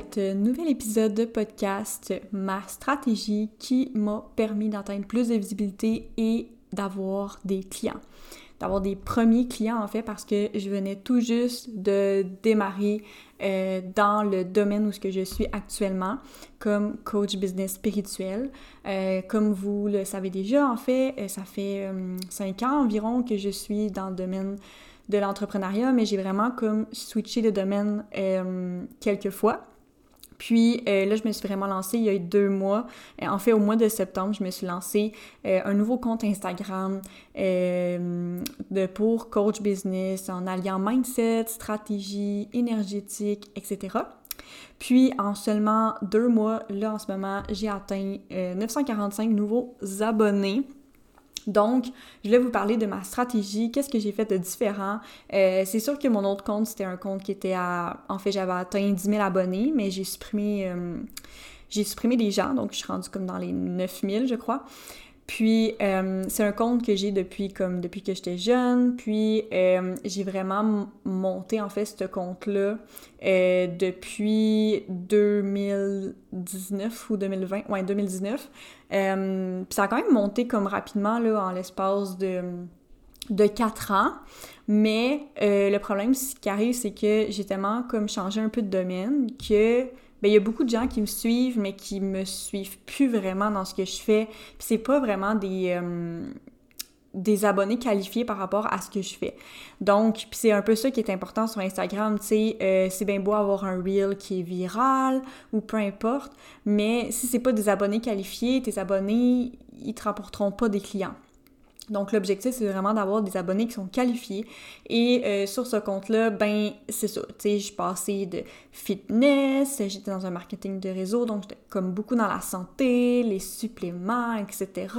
cet nouvel épisode de podcast, ma stratégie qui m'a permis d'atteindre plus de visibilité et d'avoir des clients. D'avoir des premiers clients en fait parce que je venais tout juste de démarrer euh, dans le domaine où je suis actuellement comme coach business spirituel. Euh, comme vous le savez déjà en fait, euh, ça fait cinq ans environ que je suis dans le domaine de l'entrepreneuriat, mais j'ai vraiment comme switché de domaine quelques fois. Puis euh, là, je me suis vraiment lancée il y a deux mois. Euh, en fait, au mois de septembre, je me suis lancée un nouveau compte Instagram pour coach business en alliant mindset, stratégie, énergétique, etc. Puis en seulement deux mois, là en ce moment, j'ai atteint 945 nouveaux abonnés. Donc, je voulais vous parler de ma stratégie, qu'est-ce que j'ai fait de différent. Euh, c'est sûr que mon autre compte, c'était un compte qui était à... En fait, j'avais atteint 10 000 abonnés, mais j'ai supprimé... Euh, j'ai supprimé des gens, donc je suis rendue comme dans les 9 000, je crois. Puis euh, c'est un compte que j'ai depuis comme depuis que j'étais jeune. Puis euh, j'ai vraiment monté en fait ce compte-là euh, depuis 2019 ou 2020, ouais 2019. puis ça a quand même monté comme rapidement là en l'espace de de 4 ans. Mais le problème qui arrive, c'est que j'ai tellement comme changé un peu de domaine que ben, il y a beaucoup de gens qui me suivent, mais qui me suivent plus vraiment dans ce que je fais. Puis c'est pas vraiment des, euh, des abonnés qualifiés par rapport à ce que je fais. Donc, c'est un peu ça qui est important sur Instagram, tu sais, euh, c'est bien beau avoir un reel qui est viral ou peu importe, mais si c'est pas des abonnés qualifiés, tes abonnés, ils te rapporteront pas des clients. Donc l'objectif, c'est vraiment d'avoir des abonnés qui sont qualifiés. Et euh, sur ce compte-là, ben c'est ça. Tu sais, je passais de fitness, j'étais dans un marketing de réseau, donc j'étais comme beaucoup dans la santé, les suppléments, etc.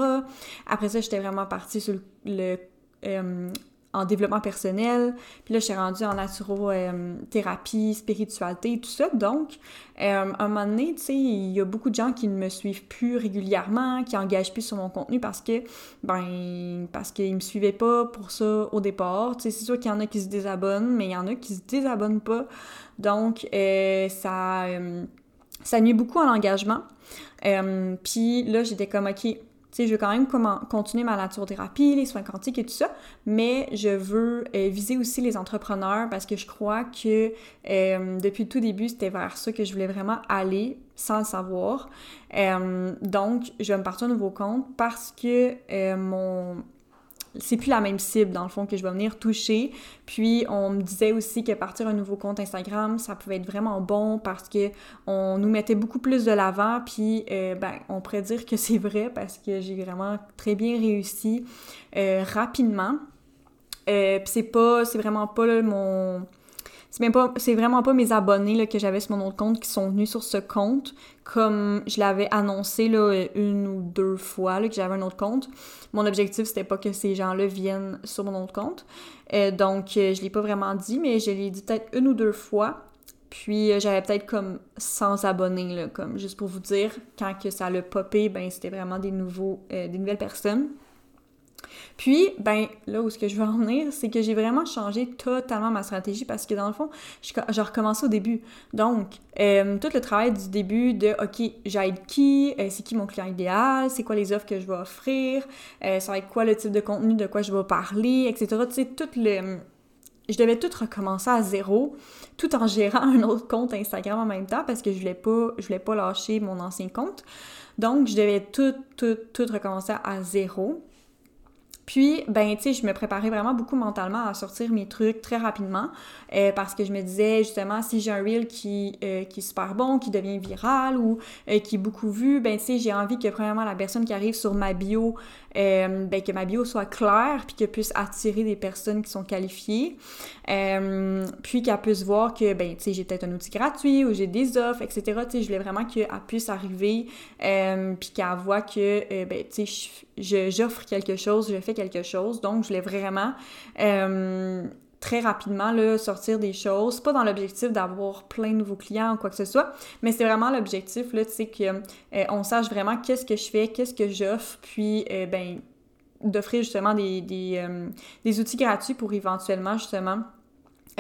Après ça, j'étais vraiment partie sur le, euh, en développement personnel. Puis là, je suis rendue en naturothérapie, spiritualité, tout ça. Donc, euh, à un moment donné, tu sais, il y a beaucoup de gens qui ne me suivent plus régulièrement, qui engagent plus sur mon contenu parce que, ben, parce qu'ils me suivaient pas pour ça au départ. Tu sais, c'est sûr qu'il y en a qui se désabonnent, mais il y en a qui se désabonnent pas. Donc, euh, ça, euh, ça nuit beaucoup à l'engagement. Puis là, j'étais comme, OK, sais, je veux quand même continuer ma naturothérapie, les soins quantiques et tout ça, mais je veux euh, viser aussi les entrepreneurs parce que je crois que euh, depuis le tout début, c'était vers ça que je voulais vraiment aller sans le savoir. Euh, donc, je vais me partir un nouveau compte parce que mon c'est plus la même cible dans le fond que je vais venir toucher. Puis on me disait aussi que partir un nouveau compte Instagram, ça pouvait être vraiment bon parce que on nous mettait beaucoup plus de l'avant. Puis euh, ben on pourrait dire que c'est vrai parce que j'ai vraiment très bien réussi euh, rapidement. Euh, puis c'est pas, c'est vraiment pas mon c'est vraiment pas mes abonnés que j'avais sur mon autre compte qui sont venus sur ce compte comme je l'avais annoncé une ou deux fois que j'avais un autre compte. Mon objectif c'était pas que ces gens-là viennent sur mon autre compte. Euh, donc euh, je l'ai pas vraiment dit mais je l'ai dit peut-être une ou deux fois. Puis euh, j'avais peut-être comme 100 abonnés comme juste pour vous dire quand que ça l'a popé, ben c'était vraiment des nouveaux des nouvelles personnes. Puis, ben, là où ce que je veux en venir, c'est que j'ai vraiment changé totalement ma stratégie parce que dans le fond, je, recommençais au début. Donc, euh, tout le travail du début de, OK, j'aide qui, euh, c'est qui mon client idéal, c'est quoi les offres que je vais offrir, euh, ça va être quoi le type de contenu de quoi je vais parler, etc. Tu sais, le... Je devais tout recommencer à zéro, tout en gérant un autre compte Instagram en même temps parce que je voulais pas, je voulais pas lâcher mon ancien compte. Donc, je devais tout, tout, tout recommencer à zéro. Puis, ben, tu sais, je me préparais vraiment beaucoup mentalement à sortir mes trucs très rapidement euh, parce que je me disais, justement, si j'ai un reel qui, euh, qui est super bon, qui devient viral ou euh, qui est beaucoup vu, ben, tu sais, j'ai envie que, premièrement, la personne qui arrive sur ma bio, ben, que ma bio soit claire puis qu'elle puisse attirer des personnes qui sont qualifiées. puis qu'elle puisse voir que, ben, j'ai peut-être un outil gratuit ou j'ai des offres, etc. Je voulais vraiment qu'elle puisse arriver puis qu'elle voit que, ben, j'offre quelque chose, je fais quelque chose. Donc, je voulais vraiment euh, très rapidement là, sortir des choses. Pas dans l'objectif d'avoir plein de nouveaux clients ou quoi que ce soit, mais c'est vraiment l'objectif, tu sais, qu'on euh, sache vraiment qu'est-ce que je fais, qu'est-ce que j'offre, puis, euh, ben, d'offrir justement des, des, des, outils gratuits pour éventuellement, justement,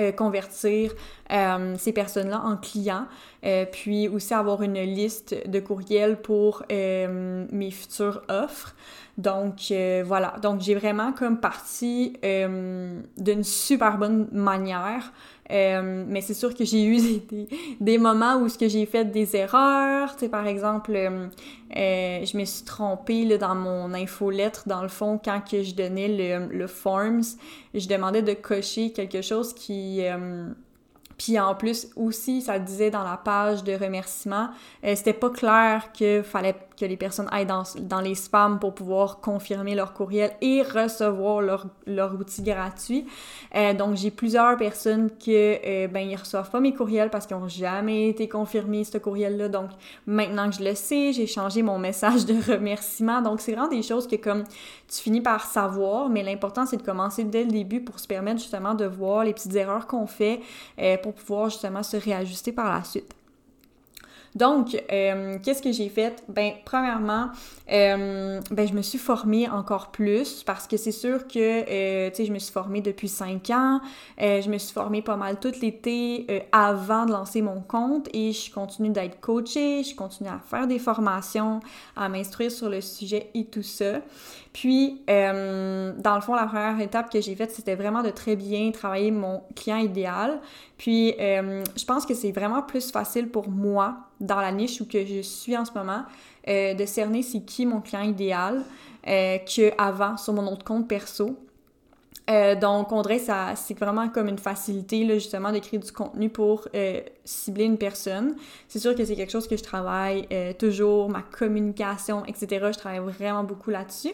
euh, convertir euh, ces personnes-là en clients, euh, puis aussi avoir une liste de courriels pour mes futures offres. Donc voilà, donc j'ai vraiment comme parti d'une super bonne manière. Mais c'est sûr que j'ai eu des, moments où ce que j'ai fait des erreurs, tu sais par exemple, je me suis trompée là, dans mon infolettre dans le fond quand que je donnais le forms, je demandais de cocher quelque chose qui puis en plus aussi, ça disait dans la page de remerciement, euh, c'était pas clair qu'il fallait que les personnes aillent dans, dans, les spams pour pouvoir confirmer leur courriel et recevoir leur, leur outil gratuit. Euh, donc j'ai plusieurs personnes que euh, ben ils reçoivent pas mes courriels parce qu'ils ont jamais été confirmés ce courriel-là. Donc maintenant que je le sais, j'ai changé mon message de remerciement. Donc c'est vraiment des choses que comme tu finis par savoir, mais l'important c'est de commencer dès le début pour se permettre justement de voir les petites erreurs qu'on fait pour pouvoir justement se réajuster par la suite. Donc, euh, qu'est-ce que j'ai fait? Ben, premièrement, euh, ben, je me suis formée encore plus parce que c'est sûr que, euh, tu sais, je me suis formée depuis cinq ans. je me suis formée pas mal tout l'été avant de lancer mon compte et je continue d'être coachée, je continue à faire des formations, à m'instruire sur le sujet et tout ça. Puis, dans le fond, la première étape que j'ai faite, c'était vraiment de très bien travailler mon client idéal. Puis, je pense que c'est vraiment plus facile pour moi dans la niche où que je suis en ce moment, euh, de cerner c'est qui mon client idéal euh, qu'avant sur mon autre compte perso. Euh, donc, on dirait que c'est vraiment comme une facilité, là, justement, créer du contenu pour euh, cibler une personne. C'est sûr que c'est quelque chose que je travaille toujours, ma communication, etc. Je travaille vraiment beaucoup là-dessus.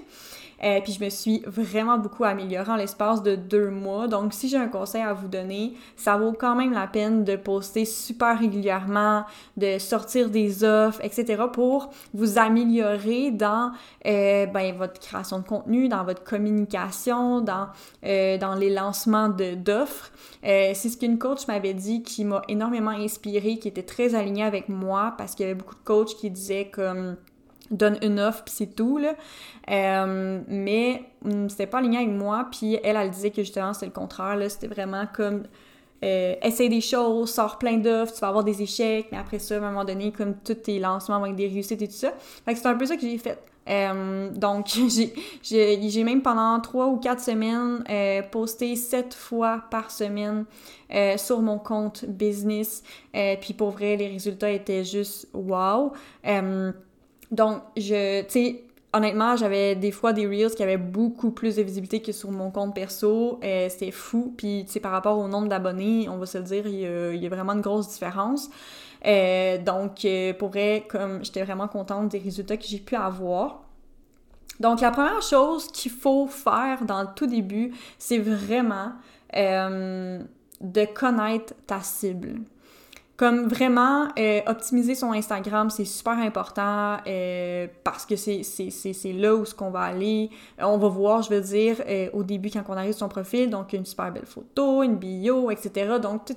Euh, puis je me suis vraiment beaucoup améliorée en l'espace de deux mois. Donc si j'ai un conseil à vous donner, ça vaut quand même la peine de poster super régulièrement, de sortir des offres, etc. pour vous améliorer dans euh, ben, votre création de contenu, dans votre communication, dans, euh, dans les lancements d'offres. c'est ce qu'une coach m'avait dit qui m'a énormément inspirée, qui était très alignée avec moi parce qu'il y avait beaucoup de coachs qui disaient comme donne une offre puis c'est tout là euh, mais hum, c'était pas aligné avec moi puis elle elle disait que justement c'était le contraire là c'était vraiment comme euh, essaye des choses, sors plein d'offres, tu vas avoir des échecs, mais après ça, à un moment donné, comme tous tes lancements vont être des réussites et tout ça. Fait que c'est un peu ça que j'ai fait. Euh, donc, j'ai même pendant trois ou quatre semaines euh, posté sept fois par semaine euh, sur mon compte business. puis pour vrai, les résultats étaient juste wow. Donc, je, tu sais, honnêtement, j'avais des fois des Reels qui avaient beaucoup plus de visibilité que sur mon compte perso. Euh, C'était fou. Puis, tu sais, par rapport au nombre d'abonnés, on va se le dire, il y, a, vraiment une grosse différence. Euh, donc, euh, pour vrai, comme j'étais vraiment contente des résultats que j'ai pu avoir. Donc, la première chose qu'il faut faire dans le tout début, c'est vraiment de connaître ta cible. Comme vraiment, euh, optimiser son Instagram, c'est super important euh, parce que c'est là où ce qu'on va aller. Euh, on va voir, je veux dire, au début quand on arrive sur son profil, donc une super belle photo, une bio, etc. Donc tout,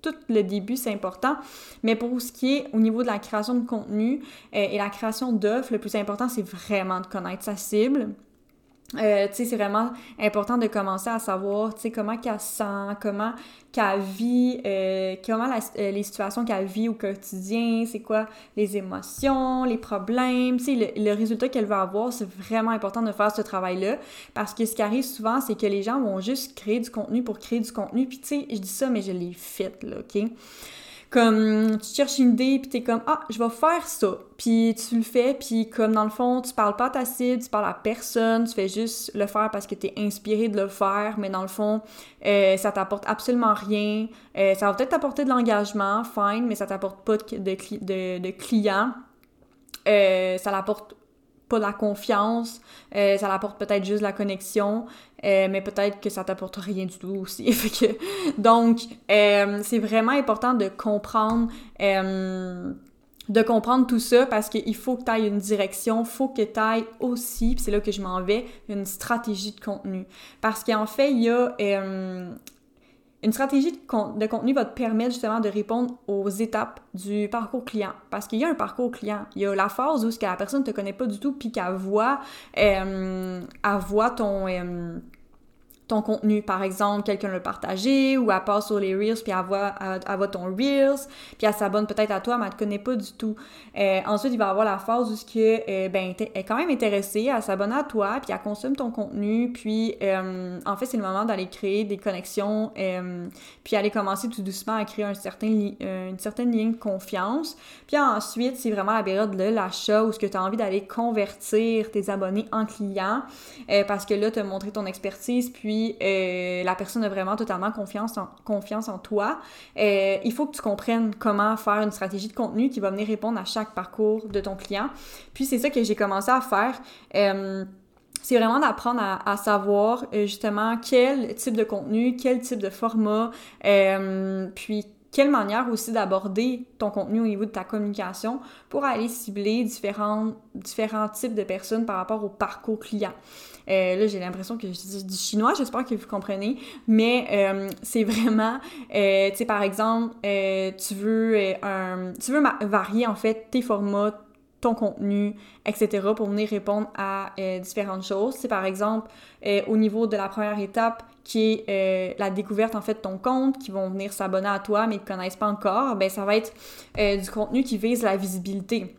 tout, le début, c'est important. Mais pour ce qui est au niveau de la création de contenu et la création d'offres, le plus important, c'est vraiment de connaître sa cible. Euh, tu sais, c'est vraiment important de commencer à savoir, tu sais, comment qu'elle sent, comment qu'elle vit, euh, comment euh, les situations qu'elle vit au quotidien, c'est quoi les émotions, les problèmes, tu sais, le, résultat qu'elle va avoir, c'est vraiment important de faire ce travail-là, parce que ce qui arrive souvent, c'est que les gens vont juste créer du contenu pour créer du contenu, puis tu sais, je dis ça, mais je l'ai fait, là, OK? Comme tu cherches une idée, puis t'es comme ah, je vais faire ça. Puis tu le fais, puis comme dans le fond, tu parles pas à ta cible, tu parles à personne, tu fais juste le faire parce que t'es inspiré de le faire, mais dans le fond, euh, ça t'apporte absolument rien. Euh, ça va peut-être t'apporter de l'engagement, fine, mais ça t'apporte pas de, de, de clients. Euh, ça l'apporte pas de la confiance, euh, ça apporte peut-être juste la connexion, euh, mais peut-être que ça t'apporte rien du tout aussi. donc, euh, c'est vraiment important de comprendre de comprendre tout ça parce qu'il faut que tu ailles une direction, faut que tu ailles aussi, c'est là que je m'en vais, une stratégie de contenu. Parce qu'en fait, il y a une stratégie de, contenu va te permettre justement de répondre aux étapes du parcours client. Parce qu'il y a un parcours client. Il y a la phase où ce que la personne ne te connaît pas du tout, puis qu'elle voit, euh, voit ton, euh, ton contenu. Par exemple, quelqu'un l'a partagé ou elle passe sur les Reels puis elle voit, elle, ton Reels puis elle s'abonne peut-être à toi mais elle te connaît pas du tout. Euh, ensuite, il va avoir la phase où ce que, euh, ben, elle est quand même intéressée, à s'abonner à toi puis elle consomme ton contenu puis euh, en fait, c'est le moment d'aller créer des connexions puis aller commencer tout doucement à créer un certain une certaine ligne de confiance. Puis ensuite, c'est vraiment la période de l'achat où ce que tu as envie d'aller convertir tes abonnés en clients parce que là, tu as montré ton expertise puis euh, la personne a vraiment totalement confiance en, toi, euh, il faut que tu comprennes comment faire une stratégie de contenu qui va venir répondre à chaque parcours de ton client. Puis c'est ça que j'ai commencé à faire. Euh, c'est vraiment d'apprendre à, savoir justement quel type de contenu, quel type de format, puis quelle manière aussi d'aborder ton contenu au niveau de ta communication pour aller cibler différents, types de personnes par rapport au parcours client. Euh, là, j'ai l'impression que je dis du chinois, j'espère que vous comprenez, mais euh, c'est vraiment, euh, tu sais, par exemple, tu veux un, tu veux varier en fait tes formats, ton contenu, etc., pour venir répondre à différentes choses. C'est par exemple au niveau de la première étape qui est la découverte en fait de ton compte, qui vont venir s'abonner à toi mais ne connaissent pas encore, ben ça va être du contenu qui vise la visibilité.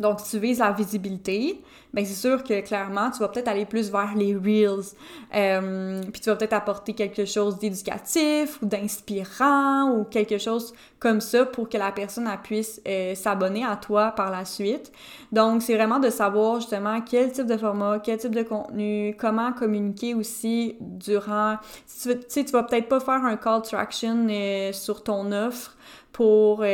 Donc, si tu vises la visibilité, ben c'est sûr que clairement, tu vas peut-être aller plus vers les Reels. Euh, puis tu vas peut-être apporter quelque chose d'éducatif ou d'inspirant ou quelque chose comme ça pour que la personne puisse euh, s'abonner à toi par la suite. Donc, c'est vraiment de savoir justement quel type de format, quel type de contenu, comment communiquer aussi durant... Tu sais, tu vas peut-être pas faire un call to action euh, sur ton offre pour,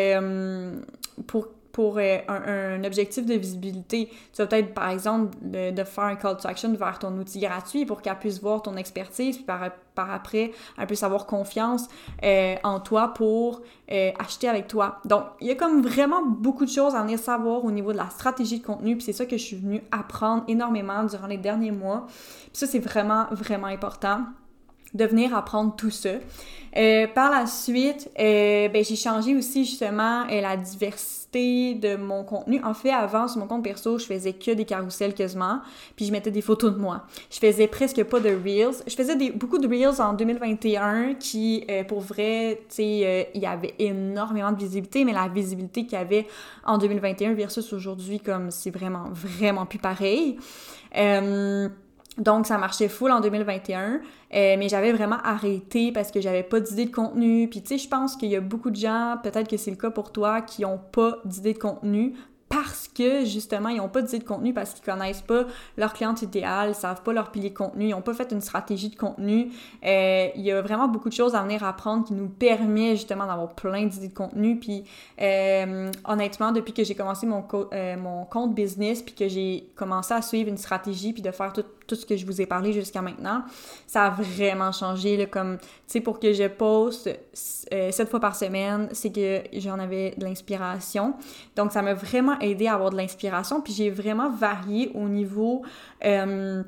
pour pour euh, un, objectif de visibilité. Tu vas peut-être, par exemple, de, faire un call to action vers ton outil gratuit pour qu'elle puisse voir ton expertise, puis par, après, elle puisse avoir confiance euh, en toi pour euh, acheter avec toi. Donc, il y a comme vraiment beaucoup de choses à venir savoir au niveau de la stratégie de contenu, puis c'est ça que je suis venue apprendre énormément durant les derniers mois. Puis ça, c'est vraiment, vraiment important de venir apprendre tout ça. Euh, par la suite, euh, ben, j'ai changé aussi justement euh, la diversité de mon contenu. En fait, avant, sur mon compte perso, je faisais que des carousels quasiment, puis je mettais des photos de moi. Je faisais presque pas de Reels. Je faisais des, beaucoup de Reels en 2021 qui, pour vrai, tu sais, il y avait énormément de visibilité, mais la visibilité qu'il y avait en 2021 versus aujourd'hui, comme c'est vraiment, vraiment plus pareil. Donc, ça marchait full en 2021, euh, mais j'avais vraiment arrêté parce que j'avais pas d'idée de contenu. Puis, tu sais, je pense qu'il y a beaucoup de gens, peut-être que c'est le cas pour toi, qui ont pas d'idée de contenu parce que justement, ils n'ont pas d'idée de contenu, parce qu'ils connaissent pas leur cliente idéale, ils savent pas leur pilier de contenu, ils n'ont pas fait une stratégie de contenu. Euh, il y a vraiment beaucoup de choses à venir apprendre qui nous permet justement d'avoir plein d'idées de contenu. Puis euh, honnêtement, depuis que j'ai commencé mon, mon compte business, puis que j'ai commencé à suivre une stratégie, puis de faire tout, tout ce que je vous ai parlé jusqu'à maintenant, ça a vraiment changé. Là, comme, tu sais, pour que je poste sept fois par semaine, c'est que j'en avais de l'inspiration. Donc, ça m'a vraiment aidé à avoir de l'inspiration. Puis j'ai vraiment varié au niveau euh,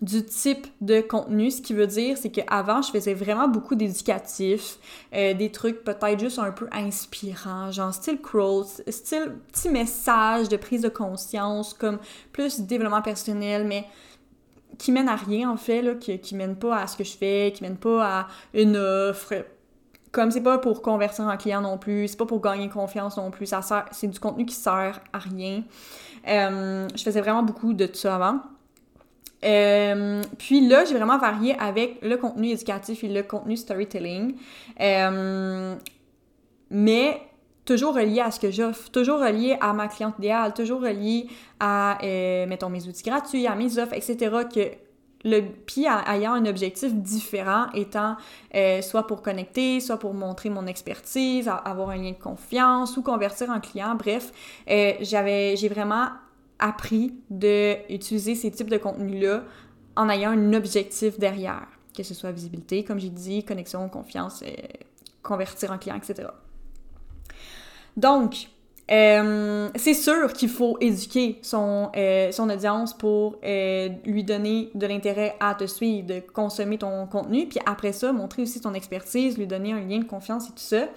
du type de contenu. Ce qui veut dire, c'est qu'avant, je faisais vraiment beaucoup d'éducatifs, euh, des trucs peut-être juste un peu inspirants, genre style crawl, style petit message de prise de conscience, comme plus développement personnel, mais qui mène à rien en fait, là, qui, qui mène pas à ce que je fais, qui mène pas à une offre, comme c'est pas pour convertir un client non plus, c'est pas pour gagner confiance non plus, ça sert, c'est du contenu qui sert à rien. Euh, je faisais vraiment beaucoup de ça avant. Euh, puis là, j'ai vraiment varié avec le contenu éducatif et le contenu storytelling. Euh, mais toujours relié à ce que j'offre, toujours relié à ma cliente idéale, toujours relié à, mettons, mes outils gratuits, à mes offres, etc. que le, puis ayant un objectif différent, étant euh, soit pour connecter, soit pour montrer mon expertise, avoir un lien de confiance ou convertir un client. Bref, euh, j'avais, j'ai vraiment appris d'utiliser ces types de contenus-là en ayant un objectif derrière, que ce soit visibilité, comme j'ai dit, connexion, confiance, euh, convertir un client, etc. Donc, euh, c'est sûr qu'il faut éduquer son, euh, audience pour euh, lui donner de l'intérêt à te suivre, de consommer ton contenu, puis après ça, montrer aussi ton expertise, lui donner un lien de confiance et tout ça.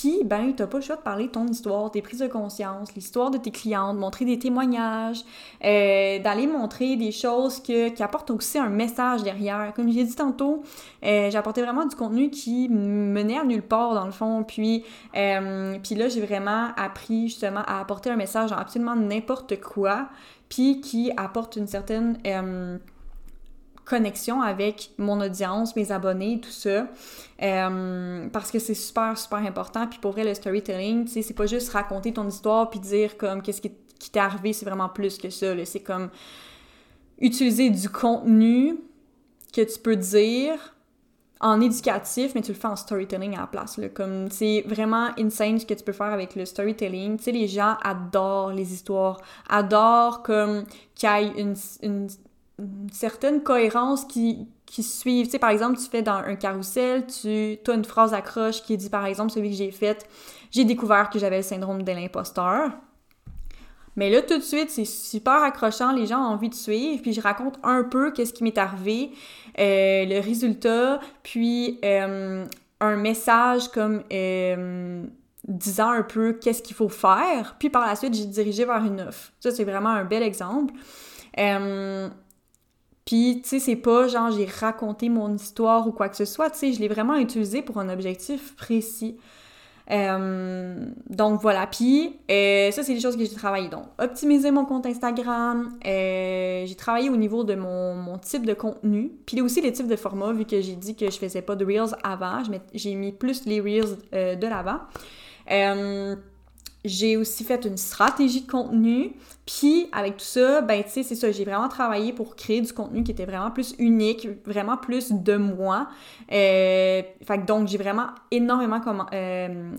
Puis, ben, t'as pas le choix de parler de ton histoire, tes prises de conscience, l'histoire de tes clientes, montrer des témoignages, euh, d'aller montrer des choses que, qui apportent aussi un message derrière. Comme j'ai dit tantôt, euh, j'ai apporté vraiment du contenu qui menait à nulle part, dans le fond. Puis, euh, puis là, j'ai vraiment appris justement à apporter un message dans absolument n'importe quoi, puis qui apporte une certaine connexion avec mon audience, mes abonnés, tout ça. Euh, parce que c'est super, super important. Puis pour vrai, le storytelling, tu sais, c'est pas juste raconter ton histoire puis dire comme qu'est-ce qui, t'est arrivé, c'est vraiment plus que ça. C'est comme utiliser du contenu que tu peux dire en éducatif, mais tu le fais en storytelling à la place. Comme c'est vraiment insane ce que tu peux faire avec le storytelling. Tu sais, les gens adorent les histoires, adorent comme qu'il y ait une, une certaine cohérence qui, qui suivent. Tu sais, par exemple, tu fais dans un carrousel, tu as une phrase accroche qui dit, par exemple, celui que j'ai fait, j'ai découvert que j'avais le syndrome de l'imposteur. Mais là, tout de suite, c'est super accrochant, les gens ont envie de suivre, puis je raconte un peu qu'est-ce qui m'est arrivé, euh, le résultat, puis euh, un message comme euh, disant un peu qu'est-ce qu'il faut faire, puis par la suite, j'ai dirigé vers une offre. Ça, c'est vraiment un bel exemple. Puis, tu sais, c'est pas genre j'ai raconté mon histoire ou quoi que ce soit, tu sais, je l'ai vraiment utilisé pour un objectif précis. Euh, donc voilà, puis euh, ça c'est des choses que j'ai travaillé. Donc optimiser mon compte Instagram, euh, j'ai travaillé au niveau de mon, type de contenu, puis aussi les types de formats vu que j'ai dit que je faisais pas de reels avant, j'ai mis plus les reels de l'avant. J'ai aussi fait une stratégie de contenu. Puis avec tout ça, ben tu sais, c'est ça, j'ai vraiment travaillé pour créer du contenu qui était vraiment plus unique, vraiment plus de moi. Euh, fait que donc j'ai vraiment énormément comment. Euh,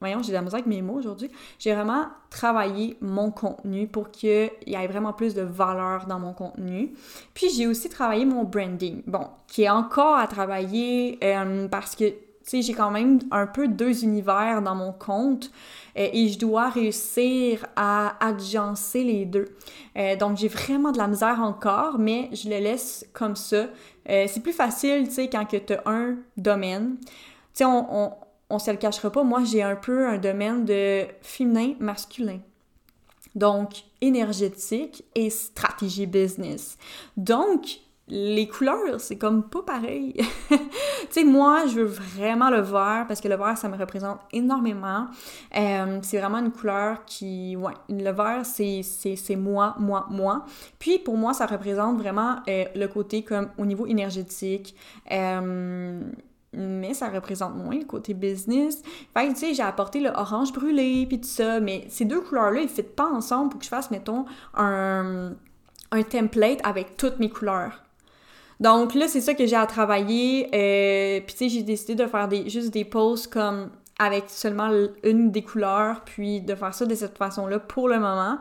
voyons, j'ai de la misère avec mes mots aujourd'hui. J'ai vraiment travaillé mon contenu pour qu'il y ait vraiment plus de valeur dans mon contenu. Puis j'ai aussi travaillé mon branding. Bon, qui est encore à travailler euh, parce que tu sais, j'ai quand même un peu deux univers dans mon compte et je dois réussir à agencer les deux. Euh, donc, j'ai vraiment de la misère encore, mais je le laisse comme ça. Euh, c'est plus facile, tu sais, quand tu as un domaine. Tu sais, on, on, on se le cachera pas, moi, j'ai un peu un domaine de féminin, masculin donc énergétique et stratégie business. Donc, les couleurs, c'est comme pas pareil. tu sais, moi, je veux vraiment le vert parce que le vert, ça me représente énormément. Euh, c'est vraiment une couleur qui, ouais, le vert, c'est moi, moi, moi. Puis pour moi, ça représente vraiment euh, le côté comme au niveau énergétique. Euh, mais ça représente moins le côté business. Fait que, tu sais, j'ai apporté le orange brûlé, puis tout ça, mais ces deux couleurs-là, ils ne fitent pas ensemble pour que je fasse, mettons, un, un template avec toutes mes couleurs. Donc là, c'est ça que j'ai à travailler. Euh, puis tu sais, j'ai décidé de faire des, juste des posts comme avec seulement une des couleurs, puis de faire ça de cette façon-là pour le moment,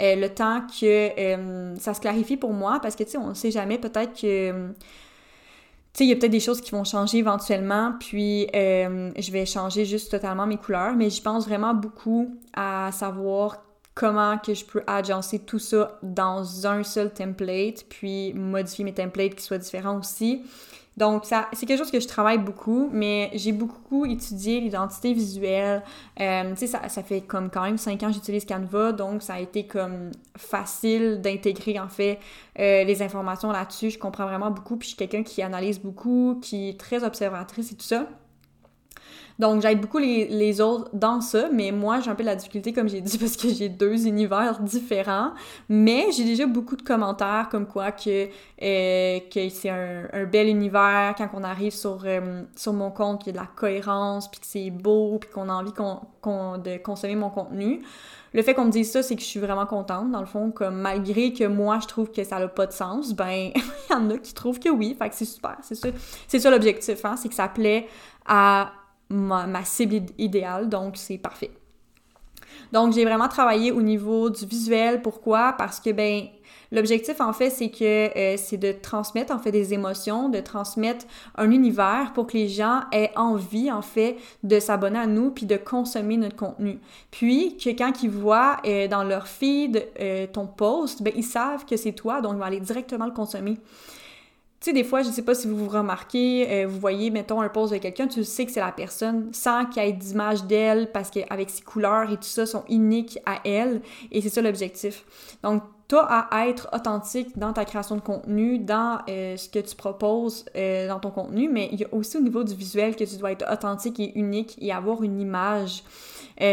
euh, le temps que euh, ça se clarifie pour moi, parce que tu sais, on ne sait jamais, peut-être que... tu sais, il y a peut-être des choses qui vont changer éventuellement, puis je vais changer juste totalement mes couleurs, mais j'y pense vraiment beaucoup à savoir comment que je peux agencer tout ça dans un seul template, puis modifier mes templates qui soient différents aussi. Donc, ça, c'est quelque chose que je travaille beaucoup, mais j'ai beaucoup étudié l'identité visuelle. Euh, tu sais, ça, fait comme quand même cinq ans que j'utilise Canva, donc ça a été comme facile d'intégrer en fait euh, les informations là-dessus. Je comprends vraiment beaucoup, puis je suis quelqu'un qui analyse beaucoup, qui est très observatrice et tout ça. Donc, j'aide beaucoup les, autres dans ça, mais moi, j'ai un peu de la difficulté, comme j'ai dit, parce que j'ai deux univers différents. Mais j'ai déjà beaucoup de commentaires comme quoi que, euh, que c'est un, bel univers quand on arrive sur, euh, sur mon compte, qu'il y a de la cohérence, puis que c'est beau, puis qu'on a envie de consommer mon contenu. Le fait qu'on me dise ça, c'est que je suis vraiment contente. Dans le fond, comme malgré que moi, je trouve que ça n'a pas de sens, ben, il y en a qui trouvent que oui. Fait que c'est super. C'est ça, c'est ça l'objectif, hein? C'est que ça plaît à ma, cible idéale, donc c'est parfait. Donc, j'ai vraiment travaillé au niveau du visuel. Pourquoi? Parce que, ben, l'objectif, en fait, c'est que euh, c'est de transmettre, en fait, des émotions, de transmettre un univers pour que les gens aient envie, en fait, de s'abonner à nous puis de consommer notre contenu. Puis, que quand ils voient euh, dans leur feed euh, ton post, ben, ils savent que c'est toi, donc ils vont aller directement le consommer. Sais, des fois, je sais pas si vous vous remarquez, euh, vous voyez, mettons, un post de quelqu'un, tu sais que c'est la personne sans qu'il y ait d'image d'elle parce qu'avec ses couleurs et tout ça sont uniques à elle. Et c'est ça l'objectif. Donc, toi à être authentique dans ta création de contenu, dans euh, ce que tu proposes euh, dans ton contenu, mais il y a aussi au niveau du visuel que tu dois être authentique et unique et avoir une image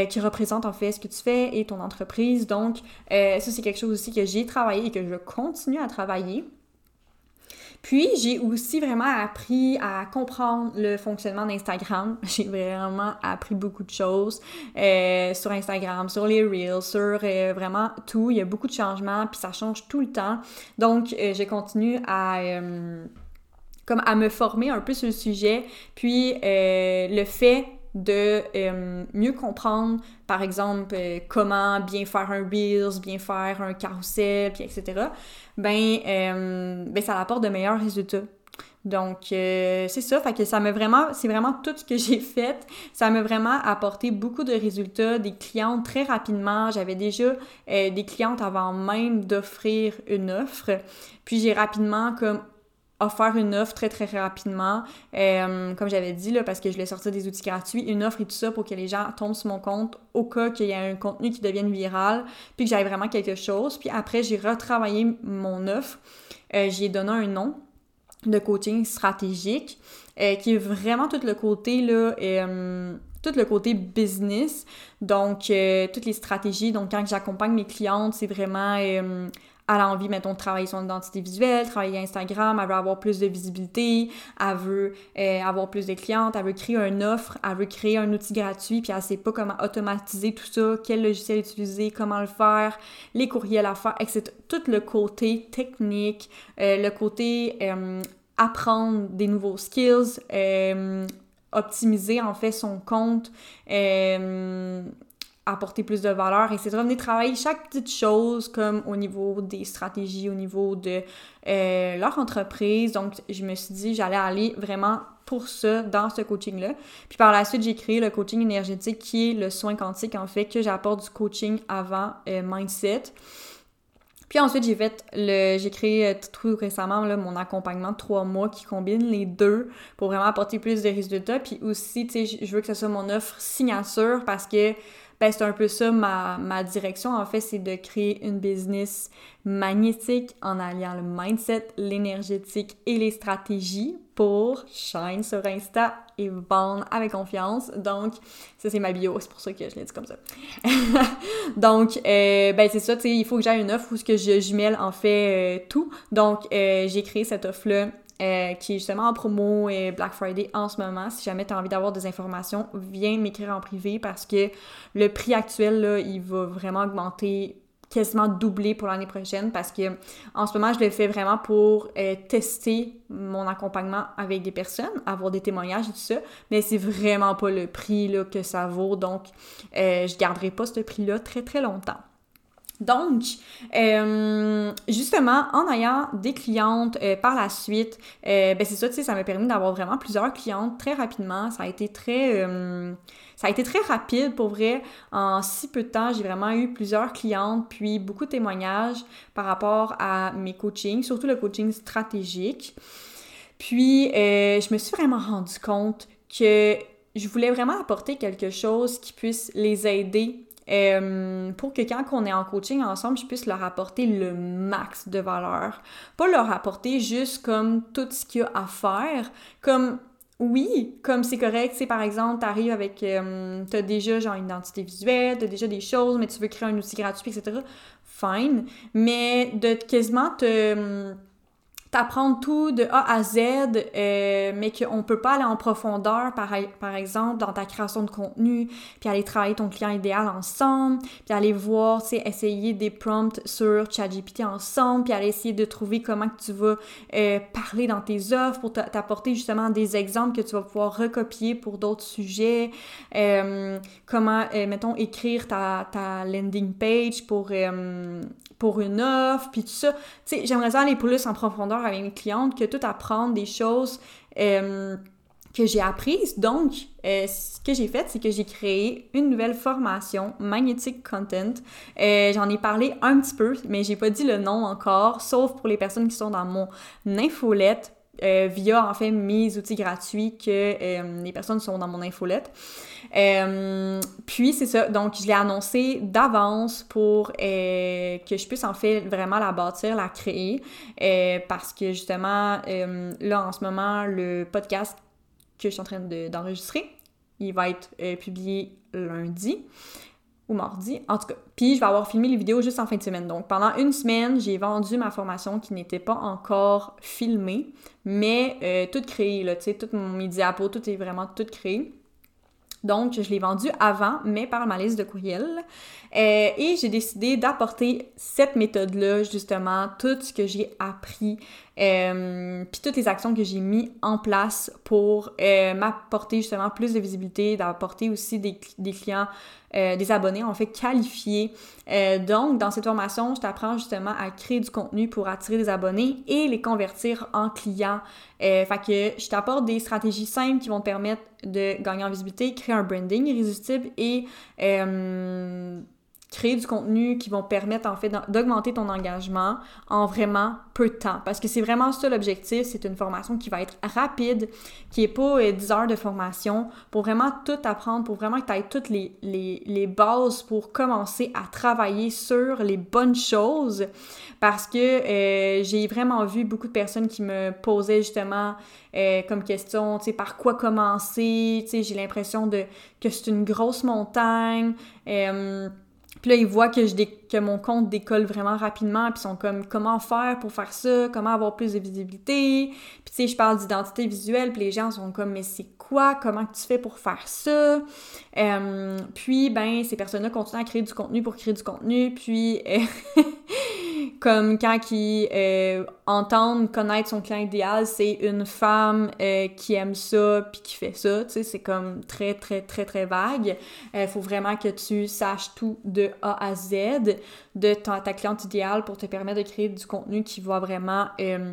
qui représente en fait ce que tu fais et ton entreprise. Donc, ça, c'est quelque chose aussi que j'ai travaillé et que je continue à travailler. Puis, j'ai aussi vraiment appris à comprendre le fonctionnement d'Instagram. J'ai vraiment appris beaucoup de choses euh, sur Instagram, sur les Reels, sur euh, vraiment tout. Il y a beaucoup de changements, puis ça change tout le temps. Donc, euh, je continue à comme à me former un peu sur le sujet. Puis, le fait de euh, mieux comprendre, par exemple, euh, comment bien faire un Reels, bien faire un carrousel, puis etc., ben, euh, ben ça apporte de meilleurs résultats. Donc, c'est ça, fait que ça m'a vraiment, c'est vraiment tout ce que j'ai fait. Ça m'a vraiment apporté beaucoup de résultats, des clientes très rapidement. J'avais déjà des clientes avant même d'offrir une offre. Puis j'ai rapidement comme offert une offre très très rapidement, euh, comme j'avais dit, là, parce que je voulais sortir des outils gratuits, une offre et tout ça pour que les gens tombent sur mon compte au cas qu'il y ait un contenu qui devienne viral, puis que j'avais vraiment quelque chose. Puis après, j'ai retravaillé mon offre, euh, j'ai donné un nom de coaching stratégique, euh, qui est vraiment tout le côté, là, tout le côté business, donc toutes les stratégies. Donc quand j'accompagne mes clientes, c'est vraiment elle a envie, mettons, de travailler son identité visuelle, travailler Instagram, elle veut avoir plus de visibilité, elle veut euh, avoir plus de clientes, elle veut créer une offre, elle veut créer un outil gratuit, puis elle sait pas comment automatiser tout ça, quel logiciel utiliser, comment le faire, les courriels à faire, etc. Tout le côté technique, euh, le côté euh, apprendre des nouveaux skills, optimiser en fait son compte, apporter plus de valeur, etc. Venez travailler chaque petite chose comme au niveau des stratégies, au niveau de euh, leur entreprise. Donc, je me suis dit, j'allais aller vraiment pour ça dans ce coaching-là. Puis par la suite, j'ai créé le coaching énergétique qui est le soin quantique, en fait, que j'apporte du coaching avant euh, mindset. Puis ensuite, j'ai fait le. J'ai créé euh, tout récemment là, mon accompagnement de trois mois qui combine les deux pour vraiment apporter plus de résultats. Puis aussi, tu sais, je veux que ce soit mon offre signature parce que ben, c'est un peu ça ma, ma direction. En fait, c'est de créer une business magnétique en alliant le mindset, l'énergétique et les stratégies pour shine sur Insta et vendre avec confiance. Donc, ça, c'est ma bio. C'est pour ça que je l'ai dit comme ça. Donc, euh, ben, c'est ça, tu sais, il faut que j'aie une offre où ce que je jumelle en fait euh, tout. Donc, euh, j'ai créé cette offre-là euh, qui est justement en promo et Black Friday en ce moment. Si jamais tu as envie d'avoir des informations, viens m'écrire en privé parce que le prix actuel, là, il va vraiment augmenter quasiment doubler pour l'année prochaine parce que en ce moment je le fais vraiment pour euh, tester mon accompagnement avec des personnes, avoir des témoignages et tout ça, mais c'est vraiment pas le prix là, que ça vaut donc euh, je garderai pas ce prix là très très longtemps. Donc, euh, justement, en ayant des clientes euh, par la suite, euh, ben c'est ça, tu sais, ça m'a permis d'avoir vraiment plusieurs clientes très rapidement. Ça a été très, ça a été très rapide pour vrai. En si peu de temps, j'ai vraiment eu plusieurs clientes, puis beaucoup de témoignages par rapport à mes coachings, surtout le coaching stratégique. Puis, je me suis vraiment rendu compte que je voulais vraiment apporter quelque chose qui puisse les aider euh, pour que quand on est en coaching ensemble, je puisse leur apporter le max de valeur. Pas leur apporter juste comme tout ce qu'il y a à faire, comme oui, comme c'est correct, c'est par exemple, tu arrives avec, euh, tu as déjà genre une identité visuelle, tu as déjà des choses, mais tu veux créer un outil gratuit, etc. Fine, mais de quasiment te t'apprendre tout de A à Z, euh, mais qu'on peut pas aller en profondeur, par, exemple, dans ta création de contenu, puis aller travailler ton client idéal ensemble, puis aller voir, tu sais, essayer des prompts sur ChatGPT ensemble, puis aller essayer de trouver comment que tu vas euh, parler dans tes offres pour t'apporter justement des exemples que tu vas pouvoir recopier pour d'autres sujets, euh, comment, mettons, écrire ta, ta landing page pour une offre, puis tout ça. Tu sais, j'aimerais ça aller plus en profondeur avec mes clientes que tout apprendre des choses euh, que j'ai apprises. Donc, euh, ce que j'ai fait, c'est que j'ai créé une nouvelle formation, Magnetic Content. Euh, j'en ai parlé un petit peu, mais j'ai pas dit le nom encore, sauf pour les personnes qui sont dans mon infolette euh, via en fait mes outils gratuits que euh, les personnes sont dans mon infolette. Euh, puis c'est ça, donc je l'ai annoncé d'avance pour que je puisse en fait vraiment la bâtir, la créer, parce que justement là en ce moment le podcast que je suis en train d'enregistrer, il va être publié lundi mardi, en tout cas. Puis je vais avoir filmé les vidéos juste en fin de semaine. Donc pendant une semaine, j'ai vendu ma formation qui n'était pas encore filmée, mais euh, toute créée, là, tu sais, toutes mes diapos, tout est vraiment tout créé. Donc, je l'ai vendu avant, mais par ma liste de courriels. Euh, et j'ai décidé d'apporter cette méthode-là, justement, tout ce que j'ai appris, euh, puis toutes les actions que j'ai mis en place pour euh, m'apporter justement plus de visibilité, d'apporter aussi des, des clients, des abonnés en fait qualifiés. donc, dans cette formation, je t'apprends justement à créer du contenu pour attirer des abonnés et les convertir en clients. fait que je t'apporte des stratégies simples qui vont te permettre de gagner en visibilité, créer un branding irrésistible et créer du contenu qui vont permettre en fait d'augmenter ton engagement en vraiment peu de temps. Parce que c'est vraiment ça l'objectif, c'est une formation qui va être rapide, qui est pas 10 euh, heures de formation, pour vraiment tout apprendre, pour vraiment que tu aies toutes les, les, les, bases pour commencer à travailler sur les bonnes choses. Parce que euh, j'ai vraiment vu beaucoup de personnes qui me posaient justement euh, comme question, tu sais, par quoi commencer, tu sais, j'ai l'impression de que c'est une grosse montagne. Puis là, ils voient que, je que mon compte décolle vraiment rapidement, puis ils sont comme comment faire pour faire ça, comment avoir plus de visibilité? Puis tu sais, je parle d'identité visuelle, puis les gens sont comme mais c'est quoi, comment tu fais pour faire ça? Euh, puis ben ces personnes-là continuent à créer du contenu pour créer du contenu, puis euh, comme quand ils euh, entendent connaître son client idéal, c'est une femme euh, qui aime ça puis qui fait ça, tu sais, c'est comme très très très très vague. Il euh, faut vraiment que tu saches tout de A à Z de ta, ta cliente idéale pour te permettre de créer du contenu qui va vraiment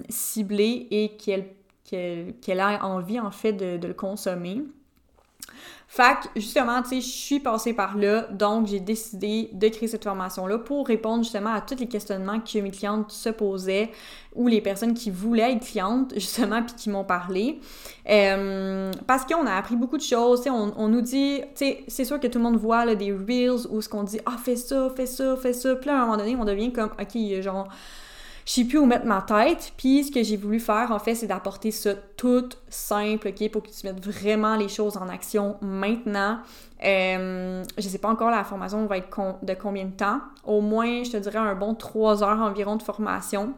cibler et qu'elle qu'elle ait envie en fait de, de le consommer. Fait que, justement, tu sais, je suis passée par là, donc j'ai décidé de créer cette formation-là pour répondre justement à tous les questionnements que mes clientes se posaient ou les personnes qui voulaient être clientes, justement, puis qui m'ont parlé. Euh, parce qu'on a appris beaucoup de choses, tu sais, on, on, nous dit, tu sais, c'est sûr que tout le monde voit là, des reels où ce qu'on dit, ah, fais ça, fais ça, fais ça, puis là, à un moment donné, on devient comme, ok, genre je sais plus où mettre ma tête. Puis ce que j'ai voulu faire, en fait, c'est d'apporter ça tout simple, OK, pour que tu mettes vraiment les choses en action maintenant. Euh, je sais pas encore la formation va être de combien de temps. Au moins, je te dirais un bon trois heures environ de formation.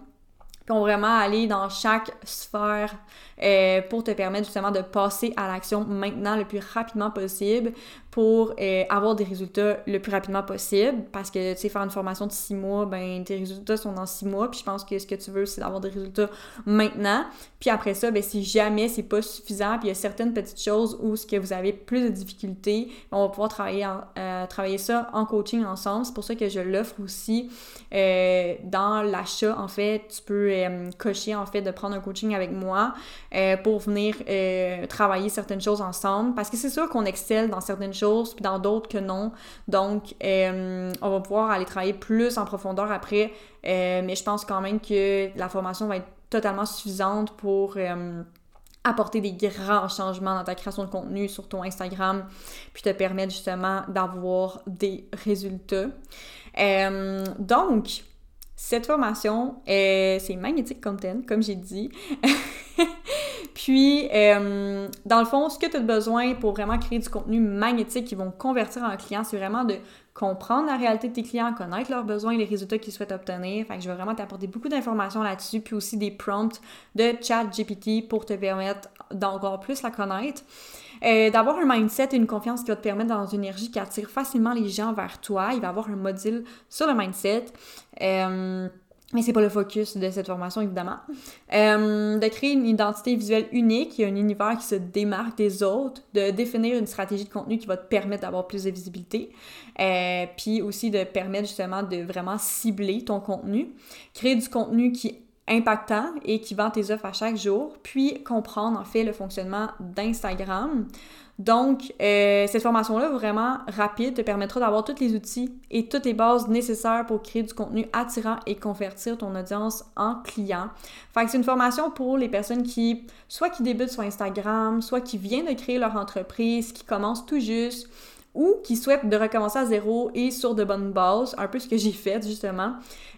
Vraiment aller dans chaque sphère euh, pour te permettre justement de passer à l'action maintenant le plus rapidement possible pour euh, avoir des résultats le plus rapidement possible. Parce que, tu sais, faire une formation de six mois, ben, tes résultats sont dans six mois. Puis je pense que ce que tu veux, c'est d'avoir des résultats maintenant. Puis après ça, ben, si jamais c'est pas suffisant, puis il y a certaines petites choses où ce que vous avez plus de difficultés, ben, on va pouvoir travailler, euh, travailler ça en coaching ensemble. C'est pour ça que je l'offre aussi dans l'achat. En fait, tu peux cocher, en fait, de prendre un coaching avec moi. Euh, pour venir euh, travailler certaines choses ensemble. Parce que c'est sûr qu'on excelle dans certaines choses, puis dans d'autres que non. Donc, euh, on va pouvoir aller travailler plus en profondeur après. mais je pense quand même que la formation va être totalement suffisante pour apporter des grands changements dans ta création de contenu sur ton Instagram, puis te permettre justement d'avoir des résultats. donc, cette formation, c'est magnétique content, comme j'ai dit. Puis, euh, dans le fond, ce que tu as besoin pour vraiment créer du contenu magnétique qui vont convertir en client, c'est vraiment de comprendre la réalité de tes clients, connaître leurs besoins et les résultats qu'ils souhaitent obtenir. Fait que je vais vraiment t'apporter beaucoup d'informations là-dessus, puis aussi des prompts de chat GPT pour te permettre d'encore plus la connaître. Euh, d'avoir un mindset et une confiance qui va te permettre dans une énergie qui attire facilement les gens vers toi. Il va avoir un module sur le mindset. Euh, mais c'est pas le focus de cette formation, évidemment. Euh, de créer une identité visuelle unique et un univers qui se démarque des autres, de définir une stratégie de contenu qui va te permettre d'avoir plus de visibilité, euh, puis aussi de permettre justement de vraiment cibler ton contenu, créer du contenu qui impactant et qui vend tes offres à chaque jour, puis comprendre en fait le fonctionnement d'Instagram. Donc, euh, cette formation-là, vraiment rapide, te permettra d'avoir tous les outils et toutes les bases nécessaires pour créer du contenu attirant et convertir ton audience en client. Fait que c'est une formation pour les personnes qui, soit qui débutent sur Instagram, soit qui viennent de créer leur entreprise, qui commencent tout juste, ou qui souhaitent de recommencer à zéro et sur de bonnes bases, un peu ce que j'ai fait justement.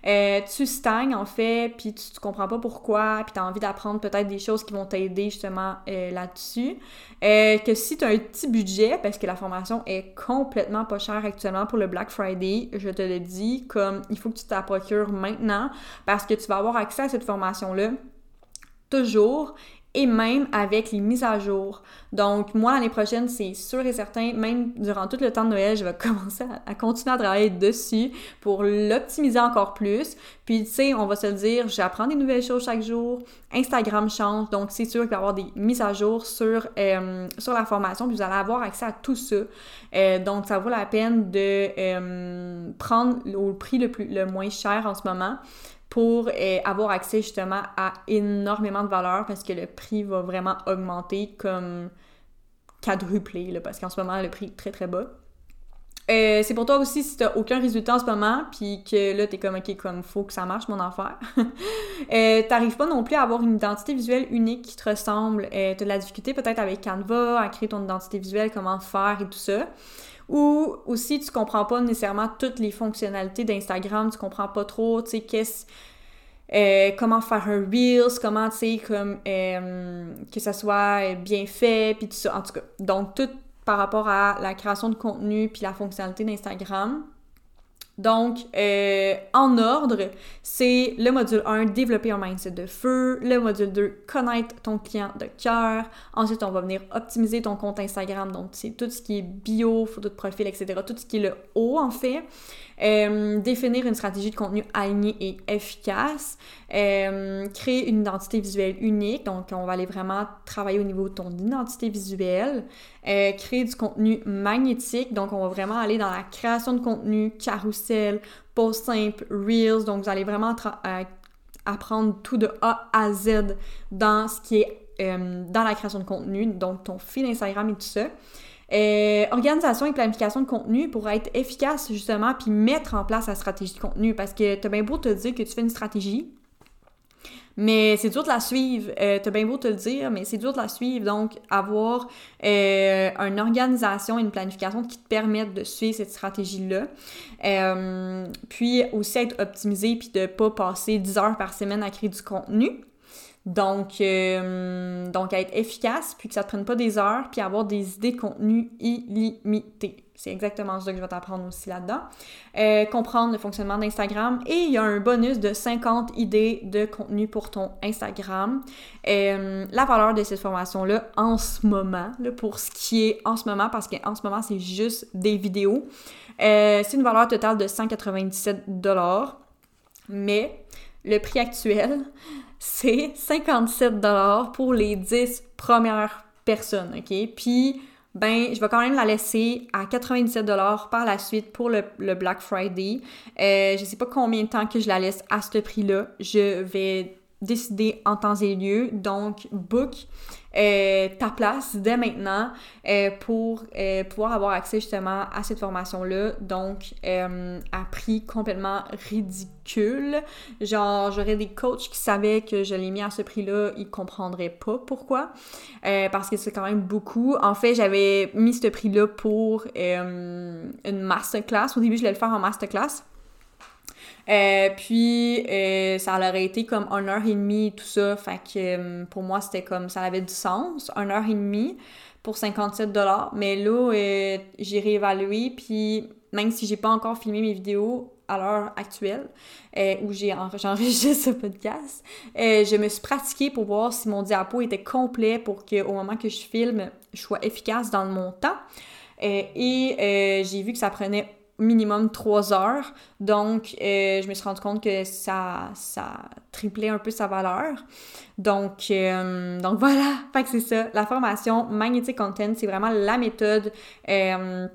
Euh, tu stagnes en fait, puis tu, comprends pas pourquoi, puis tu as envie d'apprendre peut-être des choses qui vont t'aider justement euh, là-dessus. Euh, que si tu as un petit budget, parce que la formation est complètement pas chère actuellement pour le Black Friday, je te le dis, comme il faut que tu te la procures maintenant parce que tu vas avoir accès à cette formation-là toujours et même avec les mises à jour. Donc, moi, l'année prochaine, c'est sûr et certain, même durant tout le temps de Noël, je vais commencer à, continuer à travailler dessus pour l'optimiser encore plus. Puis, tu sais, on va se le dire, j'apprends des nouvelles choses chaque jour. Instagram change, donc c'est sûr qu'il va y avoir des mises à jour sur, euh, sur la formation, puis vous allez avoir accès à tout ça. Euh, donc, ça vaut la peine de euh, prendre le prix le, plus, le moins cher en ce moment pour euh, avoir accès justement à énormément de valeur parce que le prix va vraiment augmenter comme quadruplé, là, parce qu'en ce moment, le prix est très très bas. Euh, c'est pour toi aussi si t'as aucun résultat en ce moment, puis que là t'es comme ok comme faut que ça marche mon affaire. euh, T'arrives pas non plus à avoir une identité visuelle unique qui te ressemble. Euh, t'as de la difficulté peut-être avec Canva, à créer ton identité visuelle, comment faire et tout ça. Ou aussi, tu comprends pas nécessairement toutes les fonctionnalités d'Instagram, tu comprends pas trop, tu sais, qu'est-ce... Euh, comment faire un Reels, comment, tu sais, comme... Euh, que ça soit bien fait, puis tout ça, en tout cas. Donc, tout par rapport à la création de contenu puis la fonctionnalité d'Instagram. Donc, euh, en ordre, c'est le module 1, développer un mindset de feu. Le module 2, connaître ton client de cœur. Ensuite, on va venir optimiser ton compte Instagram. Donc, c'est tout ce qui est bio, photo de profil, etc. Tout ce qui est le haut, en fait. Euh, définir une stratégie de contenu alignée et efficace, euh, créer une identité visuelle unique, donc on va aller vraiment travailler au niveau de ton identité visuelle, euh, créer du contenu magnétique, donc on va vraiment aller dans la création de contenu, carousel, post simple, reels, donc vous allez vraiment apprendre tout de A à Z dans ce qui est dans la création de contenu, donc ton fil Instagram et tout ça. Euh, organisation et planification de contenu pour être efficace justement puis mettre en place la stratégie de contenu parce que t'as bien beau te dire que tu fais une stratégie mais c'est dur de la suivre. Euh, t'as bien beau te le dire, mais c'est dur de la suivre. Donc, avoir euh, une organisation, une planification qui te permettent de suivre cette stratégie-là. puis aussi être optimisé, puis de pas passer 10 heures par semaine à créer du contenu. Donc, euh, donc être efficace, puis que ça te prenne pas des heures, puis avoir des idées de contenu illimitées. C'est exactement ça que je vais t'apprendre aussi là-dedans. Euh, comprendre le fonctionnement d'Instagram. Et il y a un bonus de 50 idées de contenu pour ton Instagram. Euh, la valeur de cette formation-là en ce moment, là, pour ce qui est en ce moment, parce qu'en ce moment, c'est juste des vidéos. c'est une valeur totale de 197 Mais le prix actuel, c'est 57 pour les 10 premières personnes, OK? Puis, ben, je vais quand même la laisser à 97 par la suite pour le, Black Friday. Euh, je sais pas combien de temps que je la laisse à ce prix-là. Je vais décider en temps et lieu. Donc, book euh, ta place dès maintenant euh, pour euh, pouvoir avoir accès justement à cette formation-là. Donc, à prix complètement ridicule. Genre, j'aurais des coachs qui savaient que je l'ai mis à ce prix-là, ils comprendraient pas pourquoi. parce que c'est quand même beaucoup. En fait, j'avais mis ce prix-là pour une masterclass. Au début, je voulais le faire en masterclass. Euh, puis euh, ça aurait été comme une heure et demie tout ça. Fait que euh, pour moi, c'était comme ça avait du sens. Une heure et demie pour 57 Mais là, j'ai réévalué. Puis même si j'ai pas encore filmé mes vidéos à l'heure actuelle où j'ai enregistré ce podcast, je me suis pratiquée pour voir si mon diapo était complet pour qu'au moment que je filme, je sois efficace dans mon temps. et j'ai vu que ça prenait minimum trois heures. Donc, euh, je me suis rendu compte que ça, ça triplait un peu sa valeur. Donc, euh, donc voilà, fait que c'est ça. La formation Magnetic Content, c'est vraiment la méthode. Euh,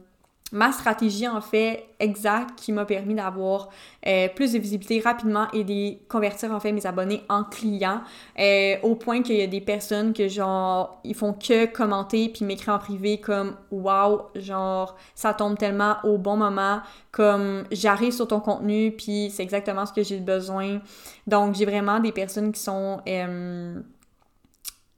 ma stratégie en fait exacte qui m'a permis d'avoir euh, plus de visibilité rapidement et de convertir en fait mes abonnés en clients euh, au point qu'il y a des personnes que genre ils font que commenter puis m'écrire en privé comme wow genre ça tombe tellement au bon moment comme j'arrive sur ton contenu puis c'est exactement ce que j'ai besoin. Donc j'ai vraiment des personnes qui sont euh,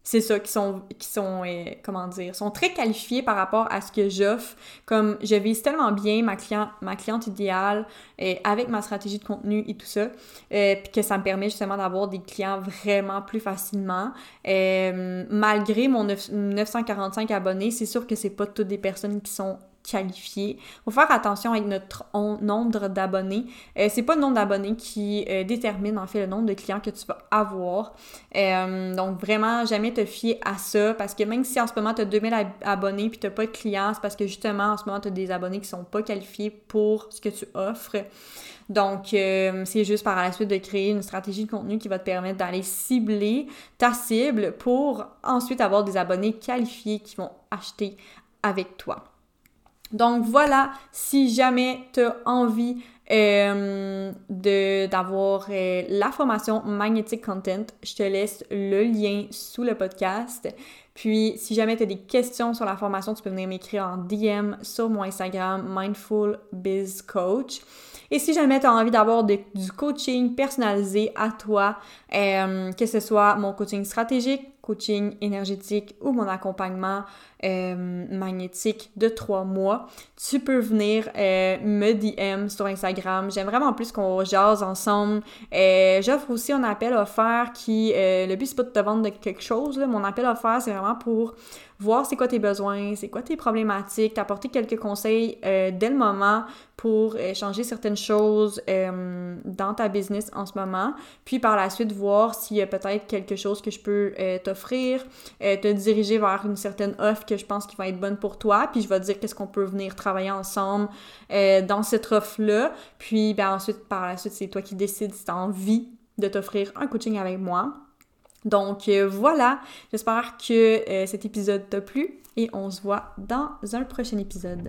c'est ça, qui sont, qui sont euh, comment dire, sont très qualifiés par rapport à ce que j'offre. Comme je vise tellement bien ma, ma cliente idéale euh, avec ma stratégie de contenu et tout ça, euh, puis que ça me permet justement d'avoir des clients vraiment plus facilement. malgré mon 945 abonnés, c'est sûr que c'est pas toutes des personnes qui sont qualifié. Faut faire attention avec notre nombre d'abonnés. Euh, c'est pas le nombre d'abonnés qui euh, détermine en fait le nombre de clients que tu vas avoir. Euh, donc vraiment jamais te fier à ça parce que même si en ce moment tu as 2000 abonnés puis tu pas de clients, c'est parce que justement en ce moment tu as des abonnés qui sont pas qualifiés pour ce que tu offres. Donc, c'est juste par la suite de créer une stratégie de contenu qui va te permettre d'aller cibler ta cible pour ensuite avoir des abonnés qualifiés qui vont acheter avec toi. Donc voilà, si jamais tu as envie euh, d'avoir euh, la formation Magnetic Content, je te laisse le lien sous le podcast. Puis, si jamais tu as des questions sur la formation, tu peux venir m'écrire en DM sur mon Instagram Mindful Biz Coach. Et si jamais tu as envie d'avoir du coaching personnalisé à toi, euh, que ce soit mon coaching stratégique, coaching énergétique ou mon accompagnement euh, magnétique de trois mois, tu peux venir euh, me DM sur Instagram. J'aime vraiment plus qu'on jase ensemble. Euh, j'offre aussi un appel offert qui, le but c'est pas de te vendre quelque chose. Mon appel offert, c'est vraiment pour voir c'est quoi tes besoins, c'est quoi tes problématiques, t'apporter quelques conseils dès le moment pour changer certaines choses dans ta business en ce moment. Puis par la suite, voir s'il y a peut-être quelque chose que je peux t'offrir, te diriger vers une certaine offre que je pense qu'il va être bonne pour toi, puis je vais te dire qu'est-ce qu'on peut venir travailler ensemble euh, dans cette offre-là. Puis ben, ensuite, par la suite, c'est toi qui décides si tu as envie de t'offrir un coaching avec moi. Donc euh, voilà, j'espère que euh, cet épisode t'a plu et on se voit dans un prochain épisode.